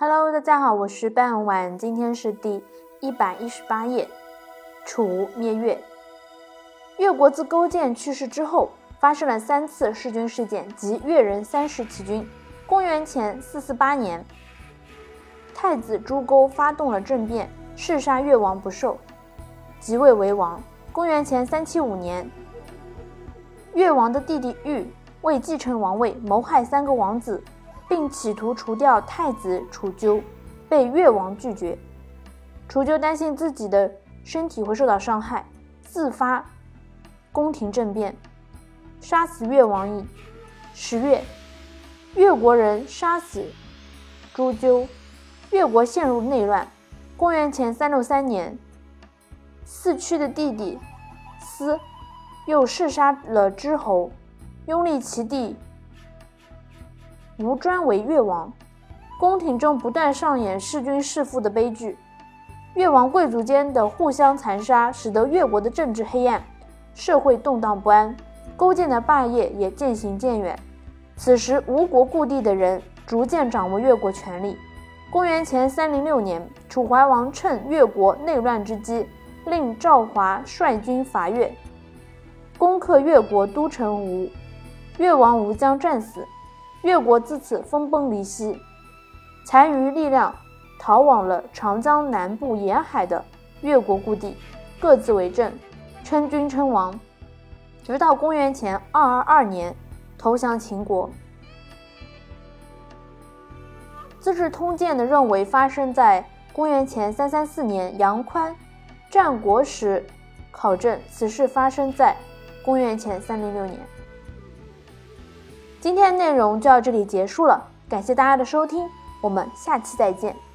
Hello，大家好，我是半晚，今天是第一百一十八页。楚灭越，越国自勾践去世之后，发生了三次弑君事件及越人三世起军。公元前四四八年，太子朱勾发动了政变，弑杀越王不受，即位为王。公元前三七五年，越王的弟弟玉为继承王位，谋害三个王子。并企图除掉太子楚鸠，被越王拒绝。楚鸠担心自己的身体会受到伤害，自发宫廷政变，杀死越王矣。十月，越国人杀死朱鸠，越国陷入内乱。公元前三六三年，四驱的弟弟司又弑杀了之侯，拥立其弟。吴专为越王，宫廷中不断上演弑君弑父的悲剧，越王贵族间的互相残杀，使得越国的政治黑暗，社会动荡不安，勾践的霸业也渐行渐远。此时，吴国故地的人逐渐掌握越国权力。公元前三零六年，楚怀王趁越国内乱之机，令赵华率军伐越，攻克越国都城吴，越王吴将战死。越国自此分崩离析，残余力量逃往了长江南部沿海的越国故地，各自为政，称君称王，直到公元前二二二年投降秦国。《资治通鉴》的认为发生在公元前三三四年，杨宽《战国史》考证此事发生在公元前三零六年。今天的内容就到这里结束了，感谢大家的收听，我们下期再见。